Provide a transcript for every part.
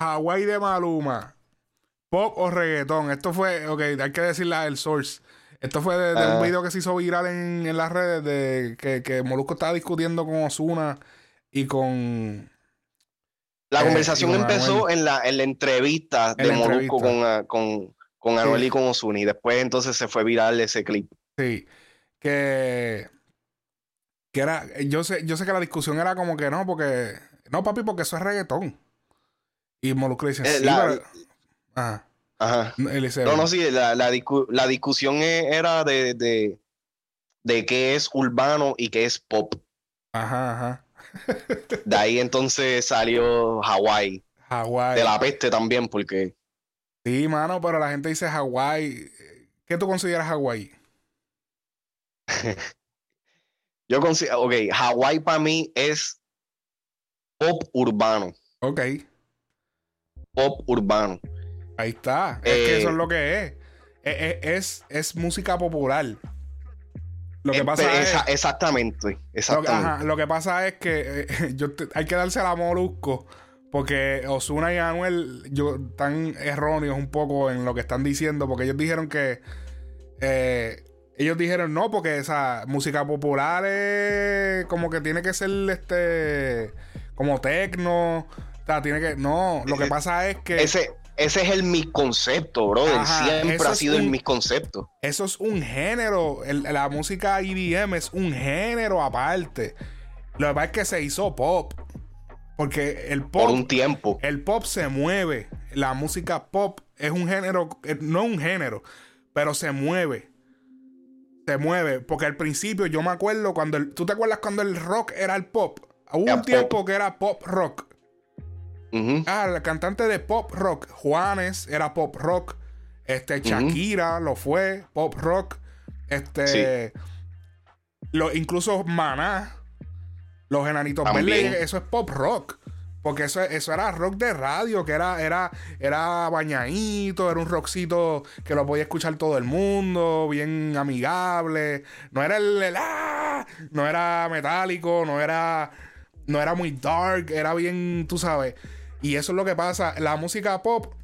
Hawaii de Maluma. Pop o reggaetón. Esto fue, ok, hay que decirle el source. Esto fue de, un video que se hizo viral en, las redes de que, que Molusco estaba discutiendo con Osuna y con. La eh, conversación empezó en la, en la entrevista de Molusco con, ah, con, con Anuel y con Osuna. Y después entonces se fue viral ese clip. Sí. Que. Que era. Yo sé, yo sé que la discusión era como que no, porque. No, papi, porque eso es reggaetón. Y Molusco dice, eh, sí. Ajá. Ajá. No, no, sí, la, la, discusión e, era de, de, de, qué es urbano y qué es pop. Ajá, ajá. de ahí entonces salió Hawái. Hawái. De la peste también, porque. Sí, mano, pero la gente dice Hawái. ¿Qué tú consideras Hawái? Yo considero, ok, Hawái para mí es pop urbano. Ok. Pop urbano. Ahí está. Es que eso es eh, lo que es. Es, es, música popular. Lo que pasa es. Exactamente. exactamente. Lo, que pasa es que eh, hay que darse la molusco. Porque Osuna y Anuel yo, están erróneos un poco en lo que están diciendo. Porque ellos dijeron que. Eh, ellos dijeron no, porque esa música popular es como que tiene que ser este. Como tecno. O sea, tiene que. No, lo que pasa es que. Ese, ese es el misconcepto, brother. Siempre ha sido el misconcepto. Eso es un género. la música EDM es un género aparte. Lo que pasa es que se hizo pop. Porque el pop. Por un tiempo. El pop se mueve. La música pop es un género. Eh, no un género. Pero se mueve. Se mueve. Porque al principio yo me acuerdo cuando. ¿Tú te acuerdas cuando el rock era el pop? Hubo un tiempo que era pop rock. Ah, el cantante de pop rock, Juanes, era pop rock. Este, Shakira lo fue, pop rock. Este. Lo, incluso Maná, los enanitos verdes, eso es pop rock. Porque eso, eso era rock de radio, que era, era, era bañadito, era un rockcito que lo podía escuchar todo el mundo, bien amigable. No era el, el ah, no era metálico, no era, no era muy dark, era bien, tú sabes. Y eso es lo que pasa. La música pop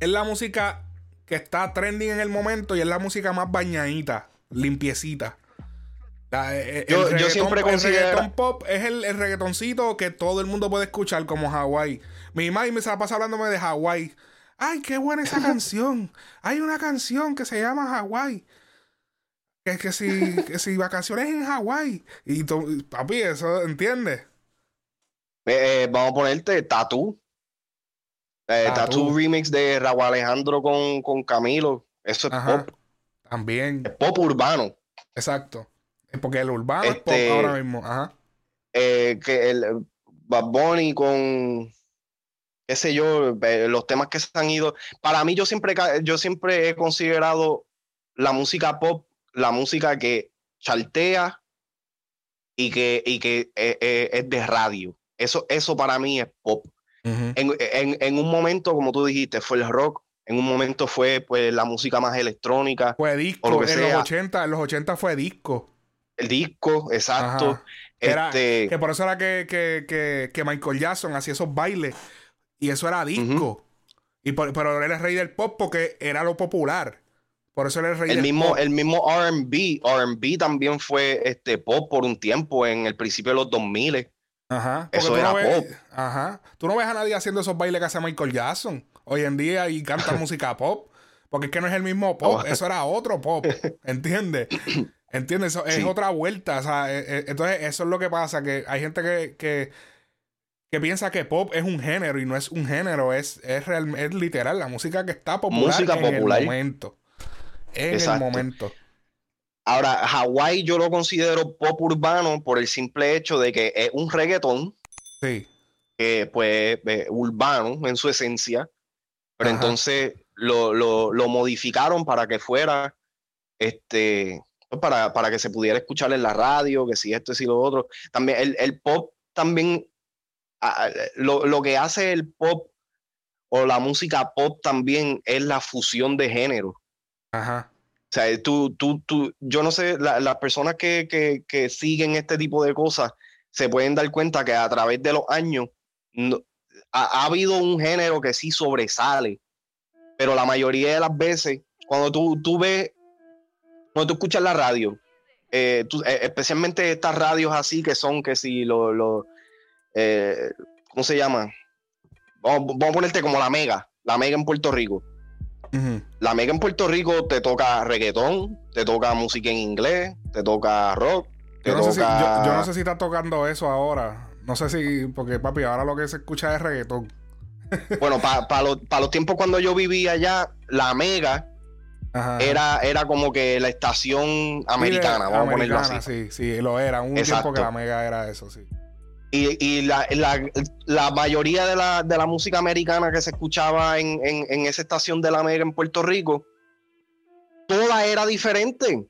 es la música que está trending en el momento y es la música más bañadita, limpiecita. Eh, eh, yo, siempre considero... El pop es el, reggaetoncito que todo el mundo puede escuchar como Hawaii. Mi madre me se la pasa hablándome de Hawaii. Ay, qué buena esa canción. Hay una canción que se llama Hawaii. Que, es que si, que si vacaciones en Hawaii. Y papi, eso, ¿entiendes? Eh, vamos a ponerte Tatu. Eh, Tatu remix de Raúl Alejandro con, con Camilo. Eso es pop. También. Es pop urbano. Exacto. Porque el urbano es pop este, ahora mismo. Ajá. Eh, que el Bad Bunny con qué sé yo, eh, los temas que se han ido. Para mí, yo siempre, yo siempre he considerado la música pop la música que chartea y que, y que es de radio. Eso, eso para mí es pop. en, un momento, como tú dijiste, fue el rock. En un momento fue pues la música más electrónica. Fue disco. en, Los 80, en los 80 fue disco. El disco, exacto. Este que por eso era que, Michael Jackson hacía esos bailes. Y eso era disco. y pero él es rey del pop porque era lo popular. Por eso él es rey el del mismo, pop. El mismo RB. RB también fue este pop por un tiempo en el principio de los 2000. Ajá. Eso era pop. Ajá. Tú no ves a nadie haciendo esos bailes que hace Michael Jackson hoy en día y canta música pop. Porque es que no es el mismo pop. Oh. Eso era otro pop. ¿Entiendes? ¿Entiendes? Eso es otra vuelta. O sea, eh, eh, entonces eso es lo que pasa. Que hay gente que, que, que, piensa que pop es un género y no es un género. Es, es, es literal la música que está popular música en el momento. En el momento. Ahora, Hawái yo lo considero pop urbano por el simple hecho de que es un reggaetón. Sí. pues urbano en su esencia. Pero entonces lo, modificaron para que fuera este pues, para, para, que se pudiera escuchar en la radio, que si esto, y lo otro. También el, pop también lo, lo, que hace el pop o la música pop también es la fusión de género. Ajá. Sea, tú, tú, tú, yo no sé, las personas que, siguen este tipo de cosas se pueden dar cuenta que a través de los años ha, habido un género que sí sobresale, pero la mayoría de las veces, cuando tú, tú ves, cuando tú escuchas la radio, eh, eh, especialmente estas radios así que son que si lo, lo eh, ¿cómo se llama? Vamos, a ponerte como la Mega, la Mega en Puerto Rico. La Mega en Puerto Rico te toca reggaetón, te toca música en inglés, te toca rock. yo, no sé si, yo, no sé si está tocando eso ahora. No sé si, porque papi, ahora lo que se escucha es reggaetón. bueno, para los tiempos cuando yo vivía allá, la Mega era, era como que la estación americana, vamos a ponerlo así. Sí, sí, lo era. Un tiempo que la Mega era eso, sí. Y, la, mayoría de la, música americana que se escuchaba en, esa estación de la Mega en Puerto Rico, toda era diferente.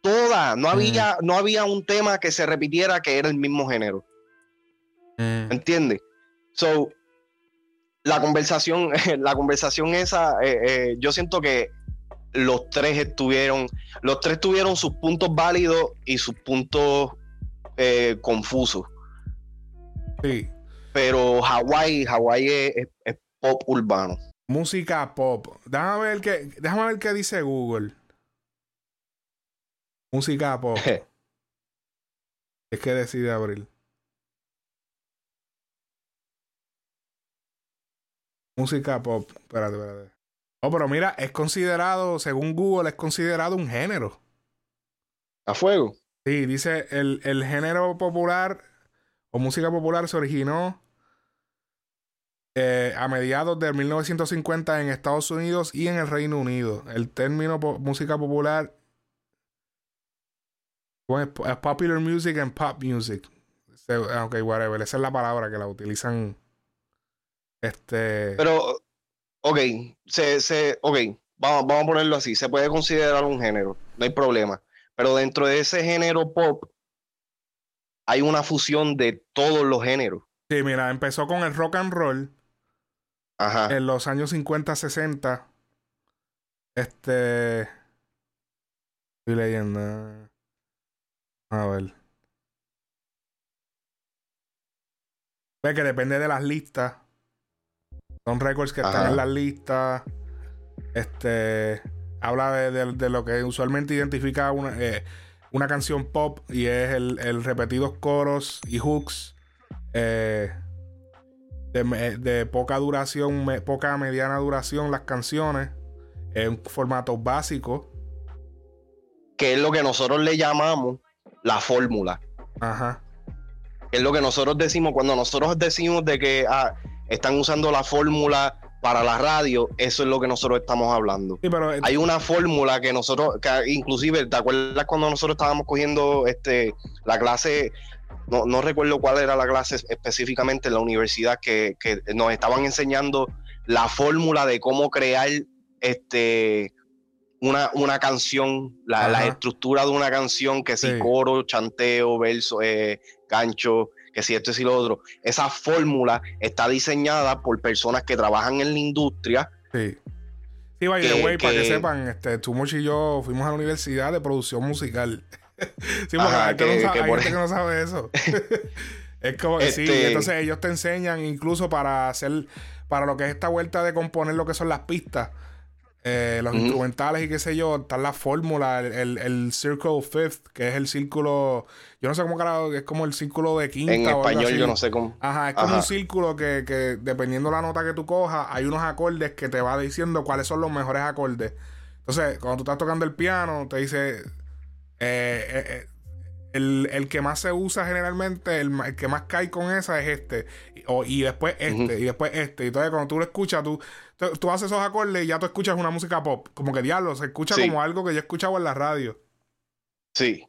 Toda. No, había, no había un tema que se repitiera que era el mismo género. Mm. ¿Entiendes? So, la conversación, la conversación esa, eh, eh, yo siento que los tres estuvieron, los tres tuvieron sus puntos válidos y sus puntos eh, confusos. Sí. Pero Hawái, Hawái es, pop urbano. Música pop. Déjame ver qué, déjame ver qué dice Google. Música pop. es que decide abrir. Música pop. Espérate, espérate. No, pero mira, es considerado, según Google, es considerado un género. ¿A fuego? Sí, dice el, el género popular o música popular se originó eh, a mediados de 1950 en Estados Unidos y en el Reino Unido. El término música popular es popular music and pop music. Ok, whatever. Esa es la palabra que la utilizan. Este. Pero, ok, se, se, ok, vamos, vamos a ponerlo así. Se puede considerar un género, no hay problema. Pero dentro de ese género pop, hay una fusión de todos los géneros. Sí, mira, empezó con el rock and roll. Ajá. En los años 50, 60. Este. Estoy leyendo. A ver. Ve que depende de las listas. Son récords que están en las listas. Este. Habla de, lo que usualmente identifica una. Eh, una canción pop y es el, el repetidos coros y hooks eh, de, poca duración, poca mediana duración las canciones en formato básico. Que es lo que nosotros le llamamos la fórmula. Ajá. Es lo que nosotros decimos cuando nosotros decimos de que ah, están usando la fórmula para la radio, eso es lo que nosotros estamos hablando. Eh, Hay una fórmula que nosotros, que inclusive, ¿te acuerdas cuando nosotros estábamos cogiendo este la clase? No, no recuerdo cuál era la clase específicamente en la universidad que, nos estaban enseñando la fórmula de cómo crear este una, una canción, la, la, estructura de una canción, que si coro, chanteo, verso, eh, gancho, que si esto y lo otro. Esa fórmula está diseñada por personas que trabajan en la industria. Sí. Sí, vaya, güey, para que sepan, este, Tumuch y yo fuimos a la universidad de producción musical. sí, porque hay, que, no sabe, gente que no sabe eso. es como que sí, este entonces ellos te enseñan incluso para hacer, para lo que es esta vuelta de componer lo que son las pistas eh, los instrumentales y qué sé yo, está la fórmula, el, el, Circle Fifth, que es el círculo, yo no sé cómo carajo, es como el círculo de quinta. En español yo no sé cómo. Ajá, es como un círculo que, que dependiendo la nota que tú cojas, hay unos acordes que te va diciendo cuáles son los mejores acordes. Entonces, cuando tú estás tocando el piano, te dice, eh, eh, el, el, que más se usa generalmente, el, el, que más cae con esa es este. Y, y después este, y después este. Y entonces cuando tú lo escuchas, tú, tú, haces esos acordes y ya tú escuchas una música pop. Como que diablo, se escucha como algo que yo he escuchado en la radio. Sí.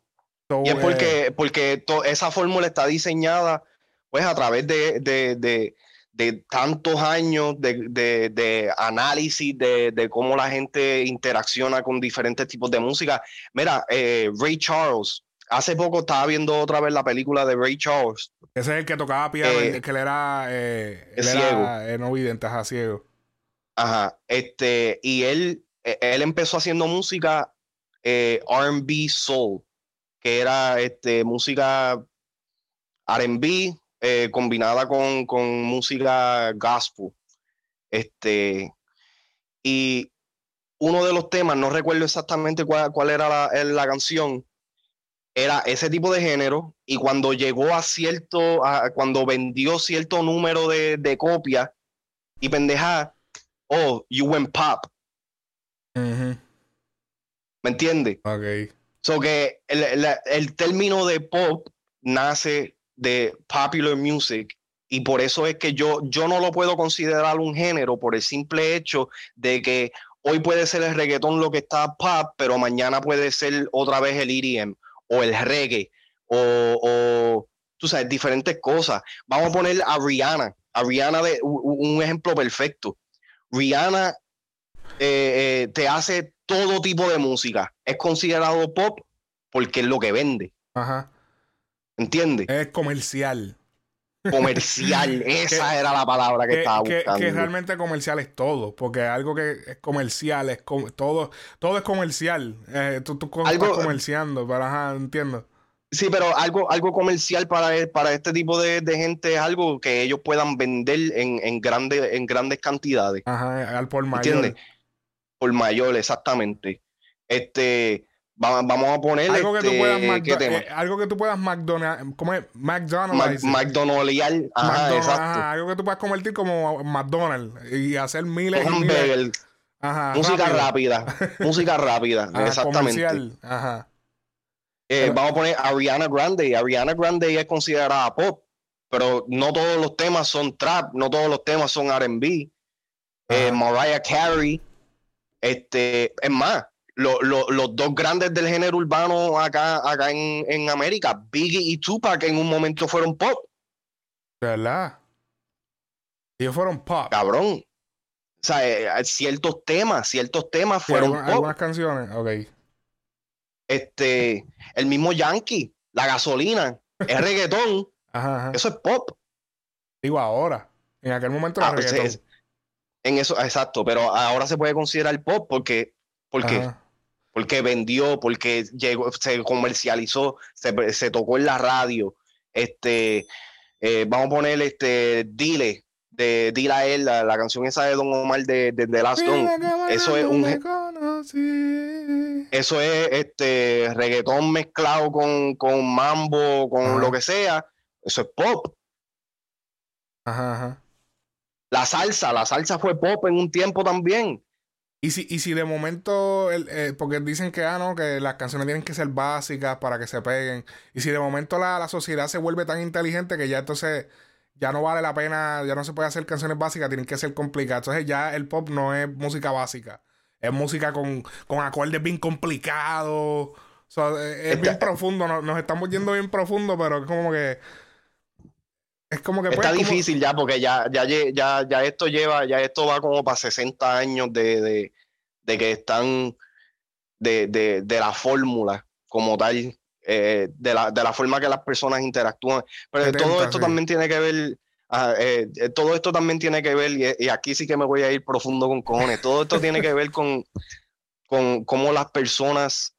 y es porque, eh, porque esa fórmula está diseñada pues a través de, de, de, de tantos años de, de análisis de, cómo la gente interacciona con diferentes tipos de música. Mira, eh, Ray Charles, hace poco estaba viendo otra vez la película de Ray Charles. Ese es el que tocaba piano, eh, que él era, eh, ciego. Era, no vidente, ajá, ciego. Ajá, este, y él, e, él empezó haciendo música eh, RB Soul, que era este, música RB, eh, combinada con, con, música gospel. Este, y uno de los temas, no recuerdo exactamente cuál, cuál era la, la, canción, era ese tipo de género. Y cuando llegó a cierto, a, cuando vendió cierto número de, de copias y pendeja, oh, you went pop. ¿Me entiendes? Ok. So que el, el, el, término de pop nace de popular music y por eso es que yo, yo no lo puedo considerar un género por el simple hecho de que hoy puede ser el reggaetón lo que está pop, pero mañana puede ser otra vez el EDM o el reggae o, o tú sabes, diferentes cosas. Vamos a poner a Rihanna, a Rihanna de un ejemplo perfecto. Rihanna eh, eh, te hace todo tipo de música. Es considerado pop porque es lo que vende. Ajá. ¿Entiendes? Es comercial. Comercial, esa era la palabra que, estaba buscando. Que, realmente comercial es todo, porque algo que es comercial, es todo, todo es comercial. Eh, tú, tú algo, estás comerciando, pero ajá, entiendo. Sí, pero algo, algo comercial para, para este tipo de, de gente es algo que ellos puedan vender en, en, grande, en grandes cantidades. Ajá, al por mayor. ¿Entiendes? Por mayor, exactamente. Este, vamos a poner algo que tú este, puedas eh, algo que tú puedas McDonald's ¿cómo es? McDonald's McDonald's ajá, exacto. algo que tú puedas convertir como McDonald's y hacer miles y miles. ajá, música rápida música rápida exactamente. ajá. Eh, vamos a poner Ariana Grande. Ariana Grande es considerada pop pero no todos los temas son trap no todos los temas son R&B eh, Mariah Carey este es más los dos grandes del género urbano acá, acá en, en, América, Biggie y Tupac, en un momento fueron pop. ¿Verdad? Ellos fueron pop. Cabrón. O sea, eh, ciertos temas, ciertos temas fueron pop. Algunas canciones, ok. Este, el mismo Yankee, la gasolina, el reggaetón. Ajá, Eso es pop. Digo ahora. En aquel momento era ah, pues, reggaetón. en eso, exacto, pero ahora se puede considerar pop porque, porque porque vendió, porque llegó, se comercializó, se, se tocó en la radio. Este, eh, vamos a poner este Dile, de Dile a él, la, canción esa de Don Omar de, de, de Last Don. Eso es un eso es este reggaetón mezclado con, con mambo, con lo que sea. Eso es pop. Ajá, ajá. La salsa, la salsa fue pop en un tiempo también. Y si, y si de momento, eh, porque dicen que, ah, no, que las canciones tienen que ser básicas para que se peguen. Y si de momento la, la, sociedad se vuelve tan inteligente que ya entonces ya no vale la pena, ya no se puede hacer canciones básicas, tienen que ser complicadas. Entonces ya el pop no es música básica, es música con, con acordes bien complicados. es, bien profundo, nos, nos, estamos yendo bien profundo, pero es como que... Es como que... Pues, Está difícil ya porque ya, ya, ya, ya esto lleva, ya esto va como para 60 años de, de, de que están de, de, de la fórmula como tal, eh, de, la, de la forma que las personas interactúan. Pero todo esto también tiene que ver, ah, eh, eh, todo esto también tiene que ver, y, aquí sí que me voy a ir profundo con cojones, todo esto tiene que ver con, con cómo las personas,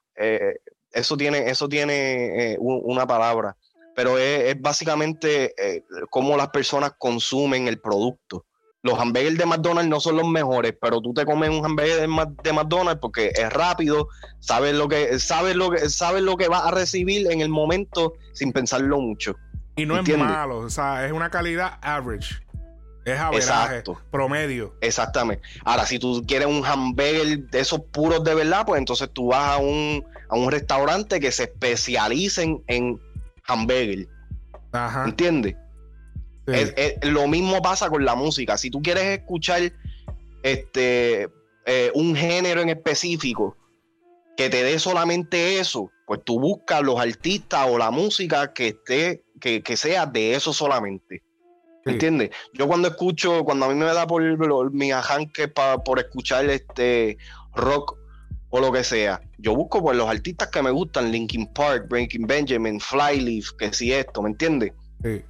eso tiene, eso tiene una palabra, pero es, básicamente eh, cómo las personas consumen el producto. Los hamburgues de McDonald's no son los mejores, pero tú te comes un hamburger de, McDonald's porque es rápido, sabes lo que sabes lo que sabes lo que vas a recibir en el momento sin pensarlo mucho. Y no es malo, o sea, es una calidad average. Es averaje, promedio. Exactamente. Ahora, si tú quieres un hamburger de esos puros de verdad, pues entonces tú vas a un, a un restaurante que se especialicen en hamburger. Ajá. ¿Entiendes? lo mismo pasa con la música. Si tú quieres escuchar este eh, un género en específico que te dé solamente eso, pues tú buscas los artistas o la música que esté, que, sea de eso solamente. ¿Entiendes? Yo cuando escucho, cuando a mí me da por, mi ajanque por escuchar este rock o lo que sea. Yo busco pues los artistas que me gustan, Linkin Park, Breaking Benjamin, Flyleaf, que si esto, ¿me entiendes? Sí.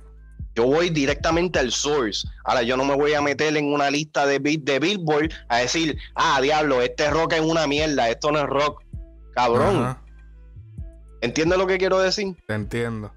Yo voy directamente al source. Ahora, yo no me voy a meter en una lista de, de Billboard a decir, ah, diablo, este rock es una mierda, esto no es rock. Cabrón. ¿Entiendes lo que quiero decir? Te entiendo.